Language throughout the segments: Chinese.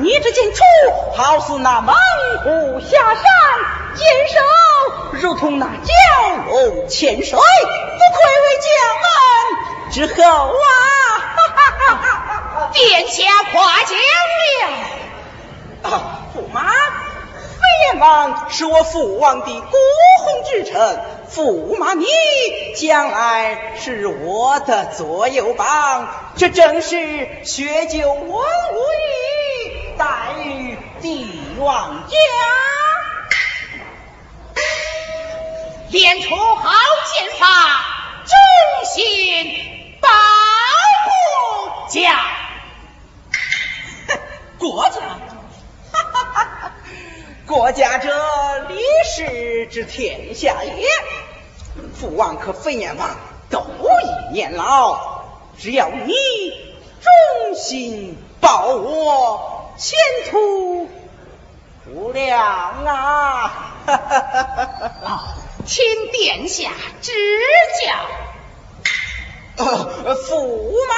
你这剑出好似那猛虎下山，剑手如同那蛟龙潜水，不愧为将门之后啊！殿下夸奖了。驸马，飞燕王是我父王的国宏之臣，驸马你将来是我的左右膀，这正是学就文武艺。待遇帝王家。练出好剑法，忠心报国家。国家。哈哈哈国家者，立世之天下也。父王可飞燕王都已年老，只要你忠心报我，前途无量啊！请殿下指教。驸马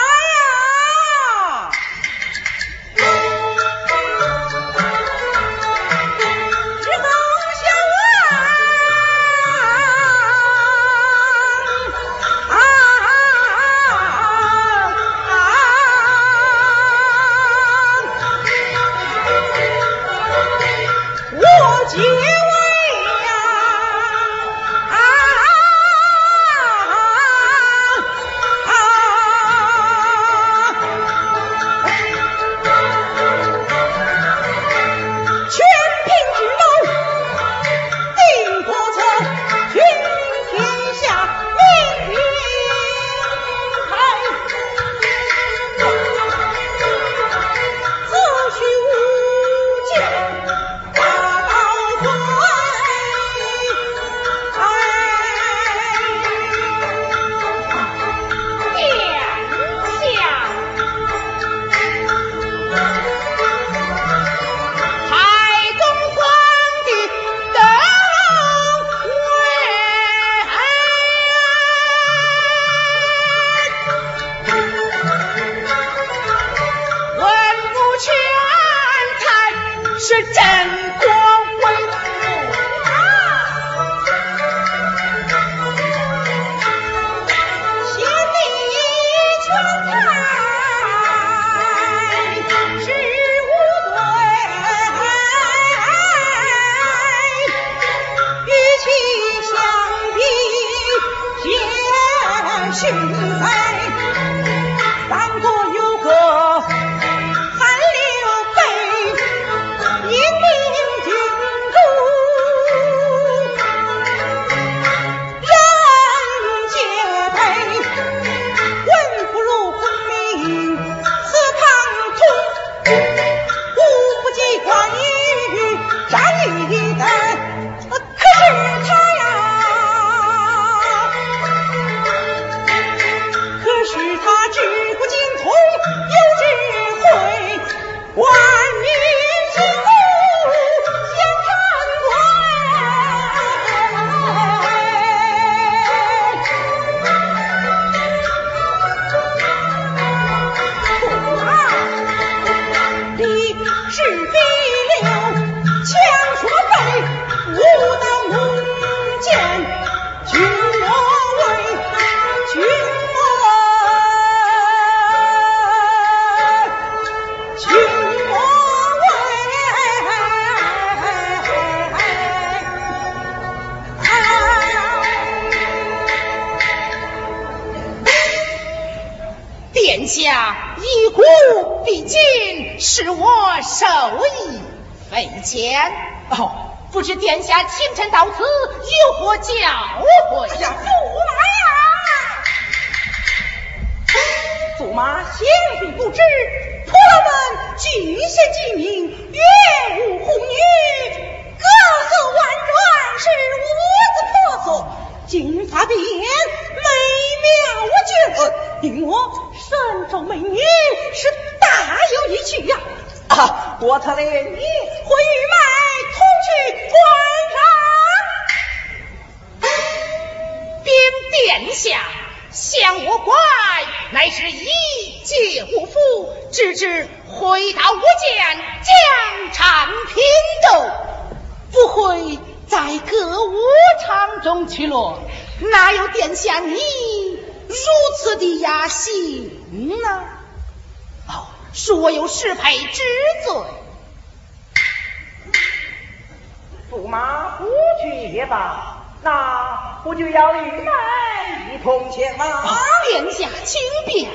金币啊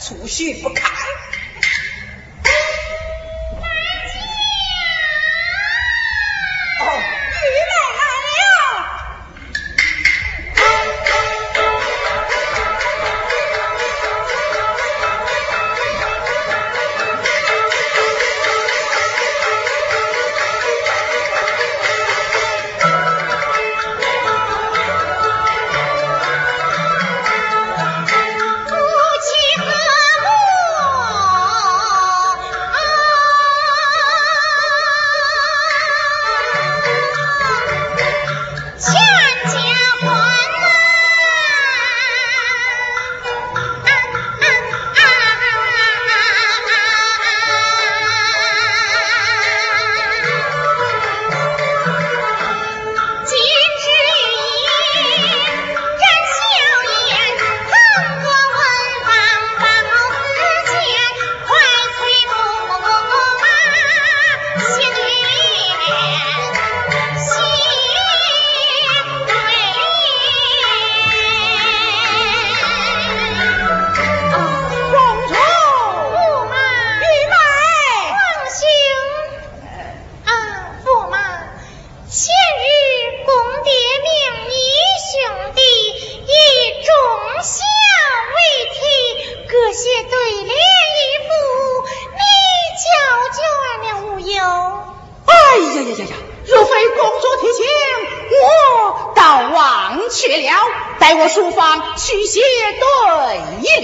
出去不看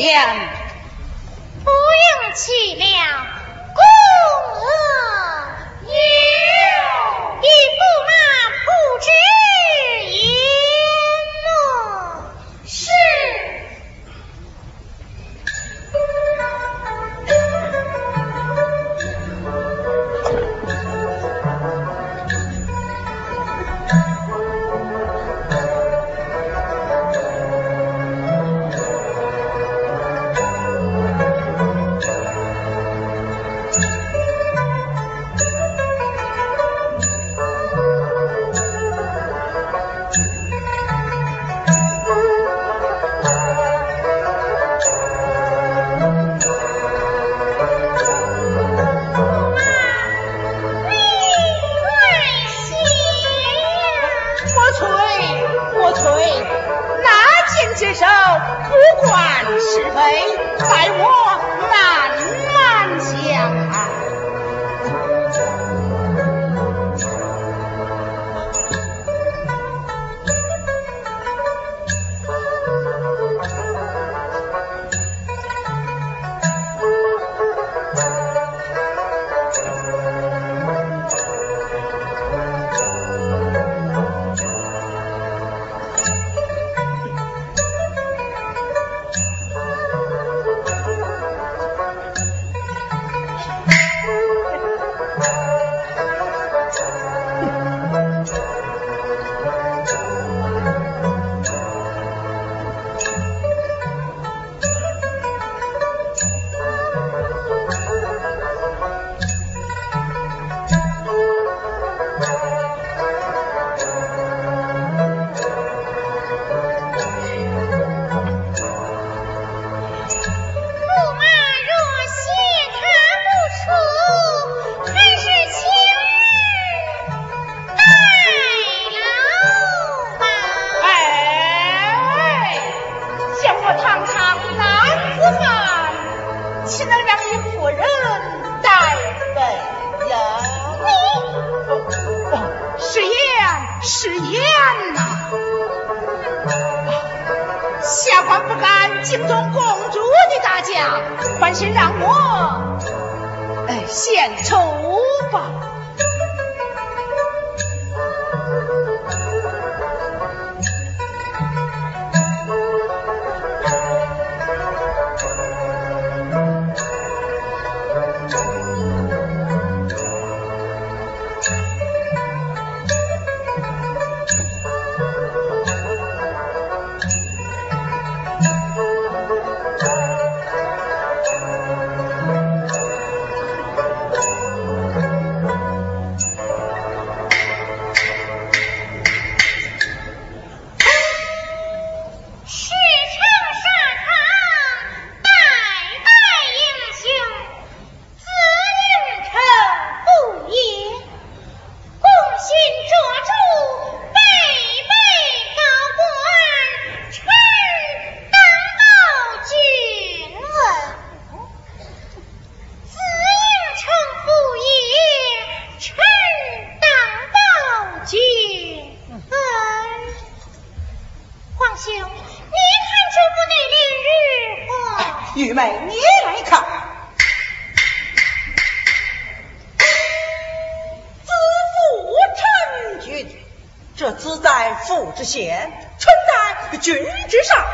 天。不用去了，共贺。有一驸马不知。奸臣在君之上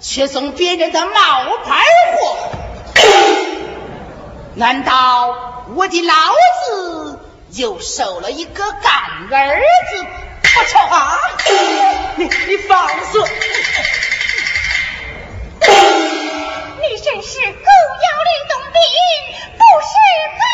却送别人的冒牌货，难道我的老子又收了一个干儿子？我操啊！你你放肆！你真是狗咬吕洞宾，不是狗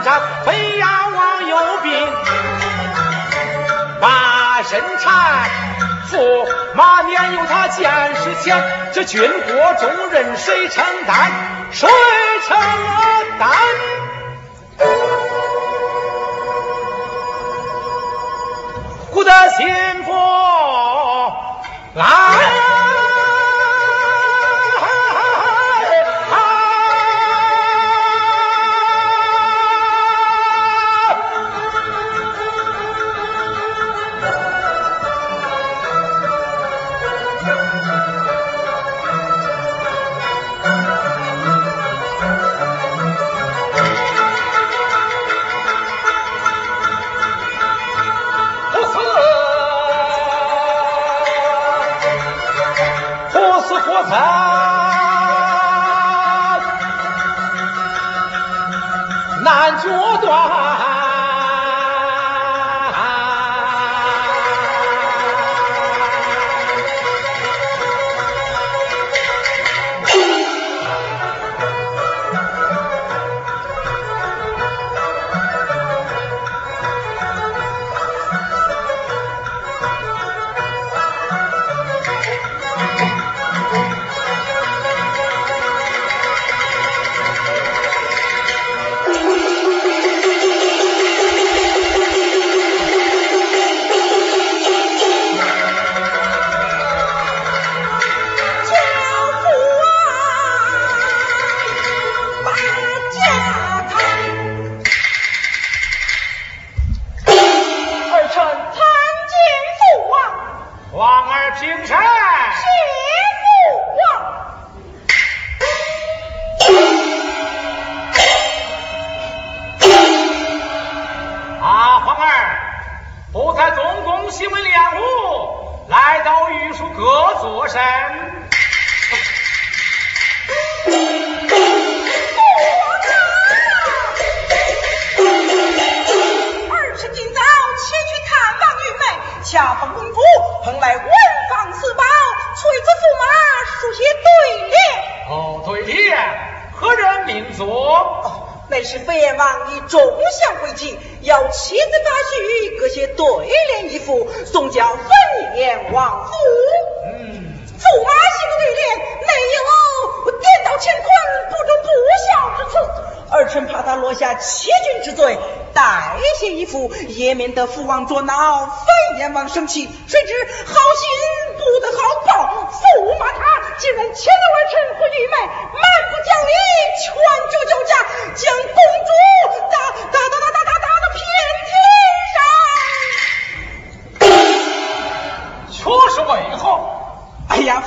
去征战，飞呀往右兵，马身缠，驸马年有他见识浅，这军国重任谁承担？谁承担？古德心腹。来。难阻断。也免得父王捉恼，非阎王生气。谁知好心不得好报，驸马他竟然牵了儿臣和玉妹，蛮不讲理，劝酒酒驾，将公主打打打打打打打到偏天上。却是为何？哎呀，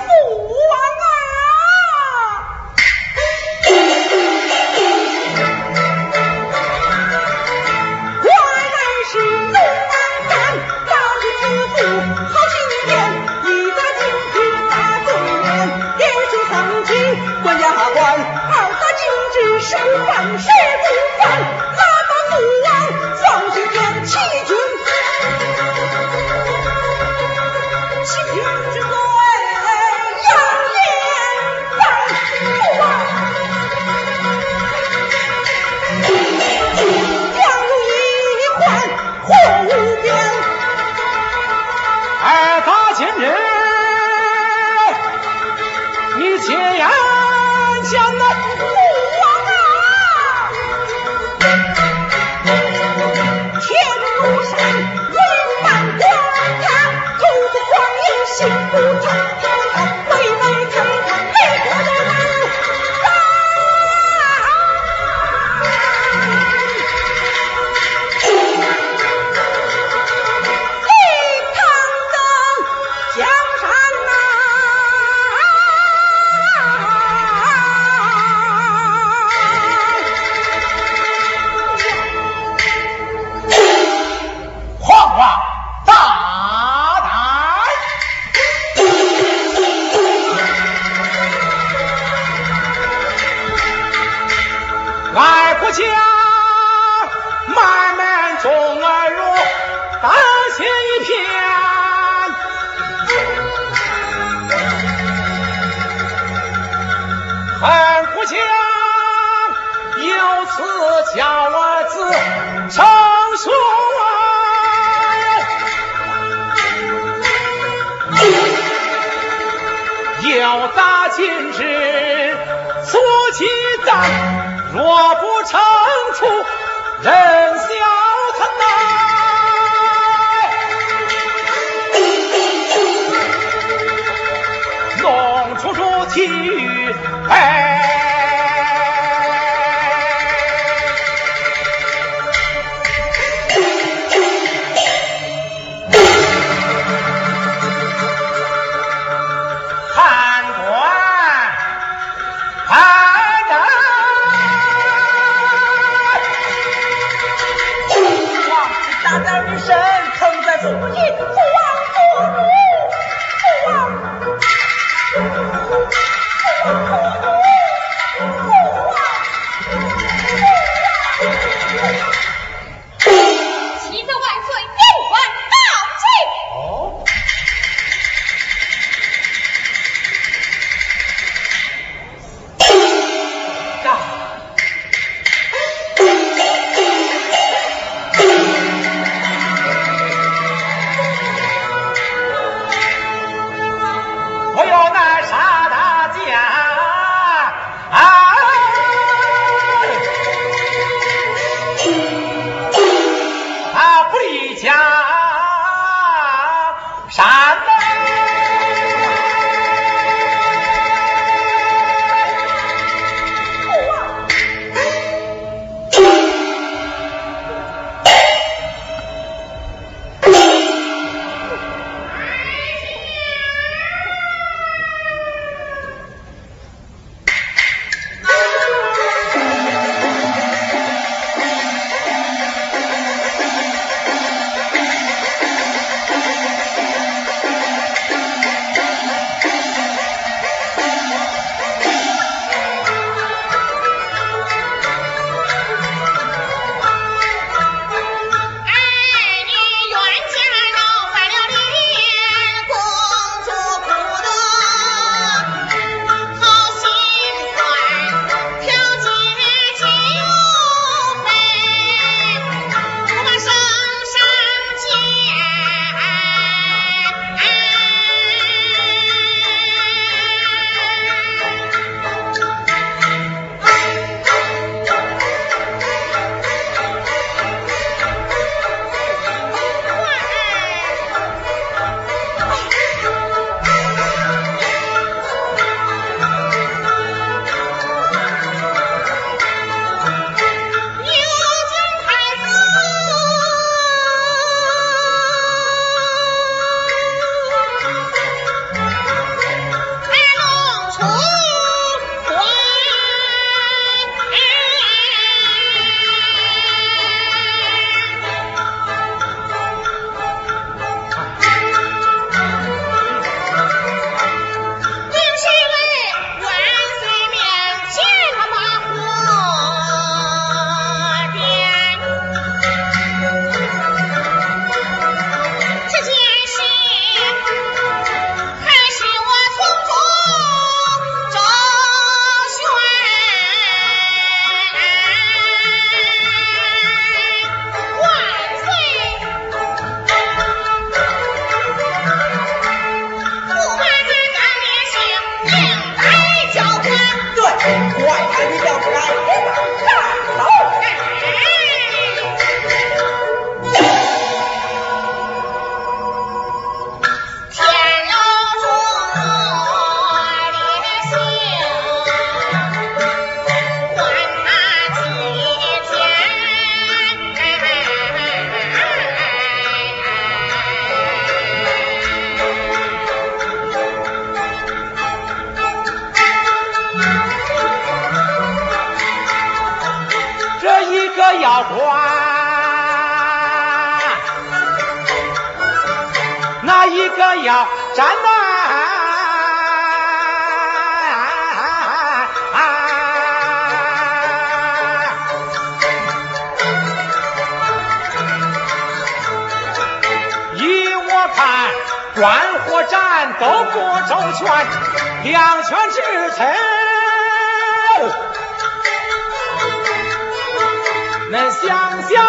想想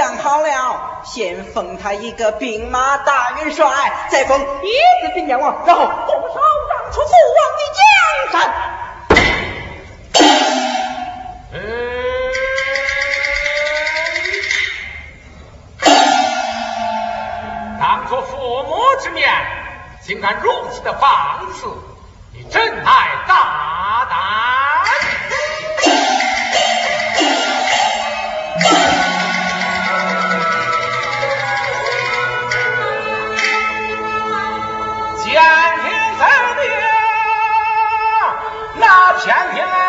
想好了，先封他一个兵马大元帅，再封一字兵将王，然后前天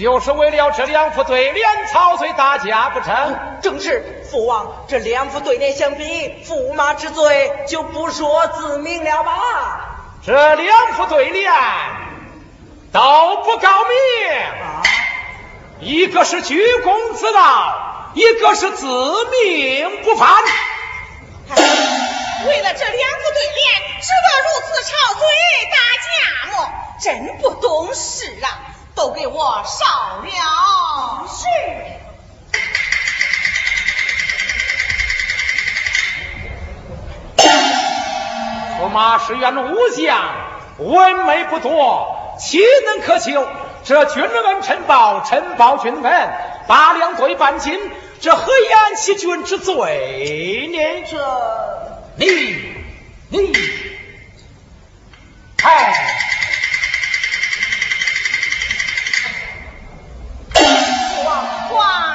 就是为了这两副对联操碎大家不成？正是父王，这两副对联相比，驸马之罪就不说自明了吧？这两副对联都不高明，啊，一个是居功自傲，一个是自命不凡。为了这两副对联，值得如此吵嘴打架么？真不懂事啊！都给我烧了！是。驸马是员武将，文美不多，岂能可求？这君恩臣报，臣报君恩，八两对半斤，这何言欺君之罪呢？这你你，哎，哇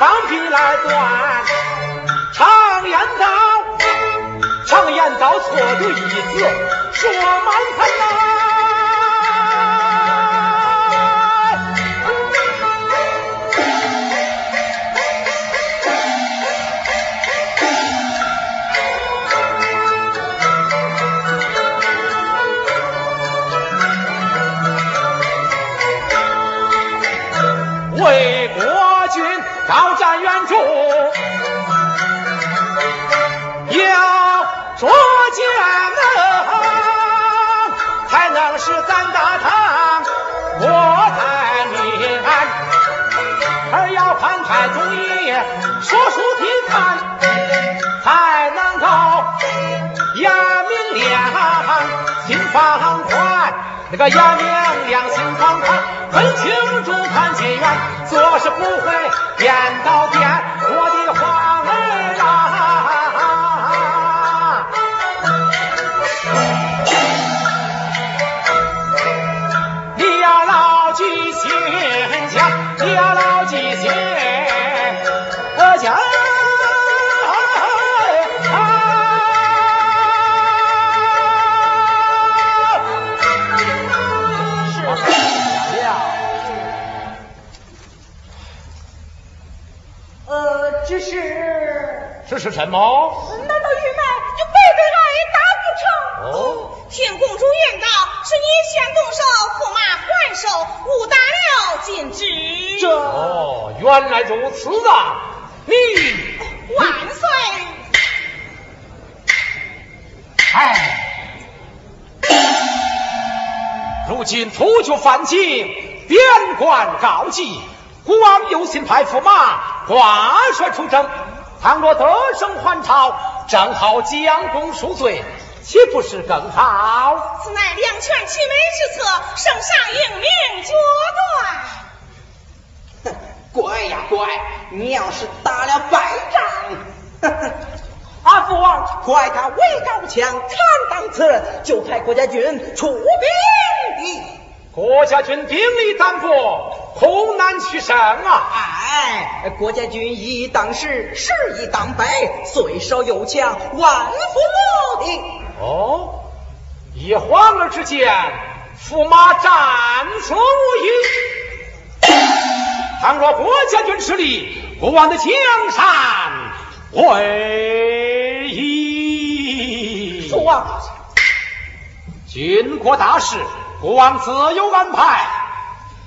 钢笔来断。常言道，常言道，错对一字，说满分呐。大唐国泰民安。而要潘太宗爷说书的看，才能够眼明亮，心放宽。那个眼明亮，心放宽，分清楚看近远，做事不会颠倒颠。我的话心间，你要牢记心间。呃，只是这是什么？难道玉妹就白白挨打不成？哦，听公主言道，是你先动手，驸马还手，误打了禁止。这哦，原来如此啊！你万岁！哎，如今突厥犯境，边关告急，国王有心派驸马挂帅出征。倘若得胜还朝，正好将功赎罪，岂不是更好？此乃两全其美之策，圣上英明决断。哼 乖呀乖，你要是打了败仗，阿父王快他为高墙，坦荡此人，就派国家军出兵。国家军兵力单薄，恐难取胜啊！哎，国家军一当十，十一当百，虽少有强，万夫莫敌。哦，一晃儿之间，驸马战死无疑。倘若郭将军失利，国王的江山会矣。父王，军国大事，国王自有安排。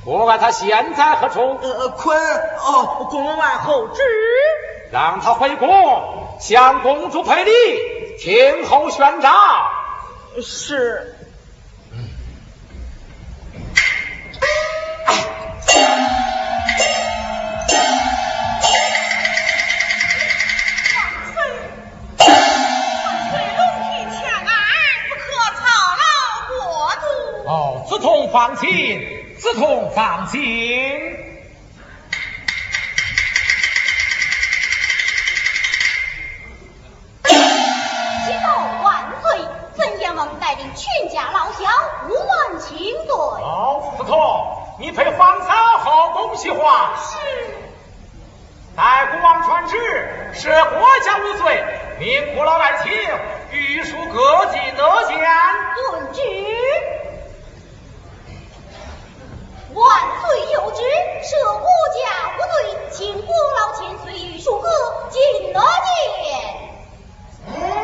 国外他现在何处？呃，坤哦，宫外候旨。让他回宫，向公主赔礼，听候宣召。是。万岁龙体欠安，不可操劳国度。哦，放心，子通放心。带领全家老小五万亲队。好，子通，你陪皇嫂后宫西话。是。待国王传旨，是国家无罪，命国老爱卿御书各地得见。遵旨。万岁有旨，赦国家无罪，请国老千岁御书阁进得见。范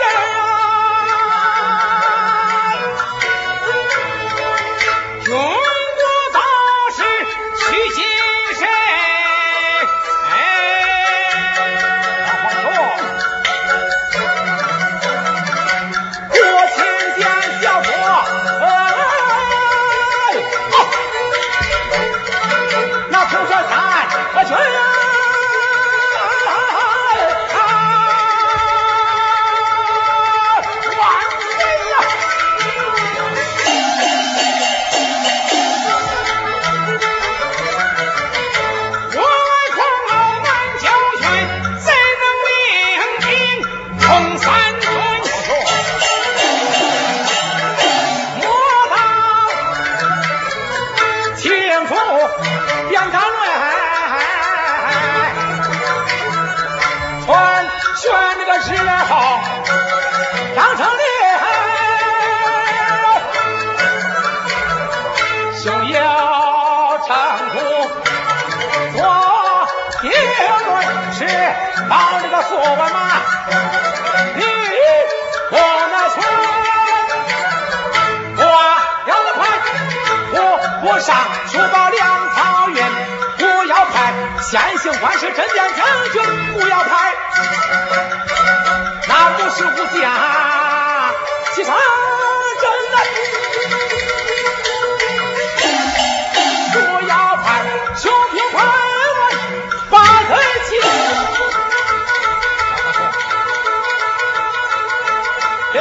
Hallelujah. 说完嘛，你我那村，我要快，我不上书包粮草运，不要派先行官是镇边将军，不要派，那不是武将，其他阵来。不要派，雄兵派。